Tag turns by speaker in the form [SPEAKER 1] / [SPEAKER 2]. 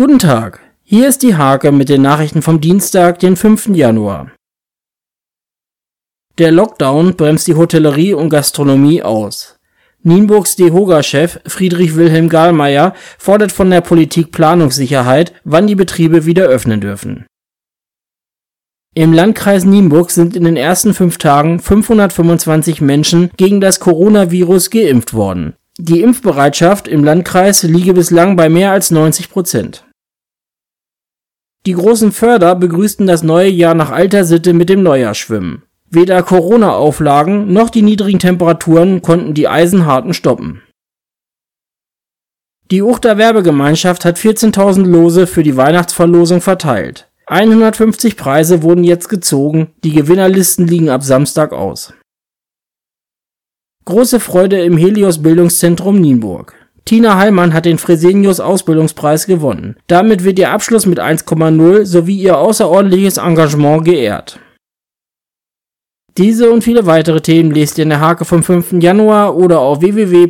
[SPEAKER 1] Guten Tag, hier ist die Hake mit den Nachrichten vom Dienstag, den 5. Januar. Der Lockdown bremst die Hotellerie und Gastronomie aus. Nienburgs DEHOGA-Chef Friedrich Wilhelm Gahlmeier fordert von der Politik Planungssicherheit, wann die Betriebe wieder öffnen dürfen. Im Landkreis Nienburg sind in den ersten fünf Tagen 525 Menschen gegen das Coronavirus geimpft worden. Die Impfbereitschaft im Landkreis liege bislang bei mehr als 90 Prozent. Die großen Förder begrüßten das neue Jahr nach alter Sitte mit dem Neujahrsschwimmen. Weder Corona-Auflagen noch die niedrigen Temperaturen konnten die Eisenharten stoppen. Die Uchter Werbegemeinschaft hat 14.000 Lose für die Weihnachtsverlosung verteilt. 150 Preise wurden jetzt gezogen, die Gewinnerlisten liegen ab Samstag aus. Große Freude im Helios Bildungszentrum Nienburg. Tina Heilmann hat den Fresenius Ausbildungspreis gewonnen. Damit wird ihr Abschluss mit 1,0 sowie ihr außerordentliches Engagement geehrt. Diese und viele weitere Themen lest ihr in der Hake vom 5. Januar oder auf www.diehake.de.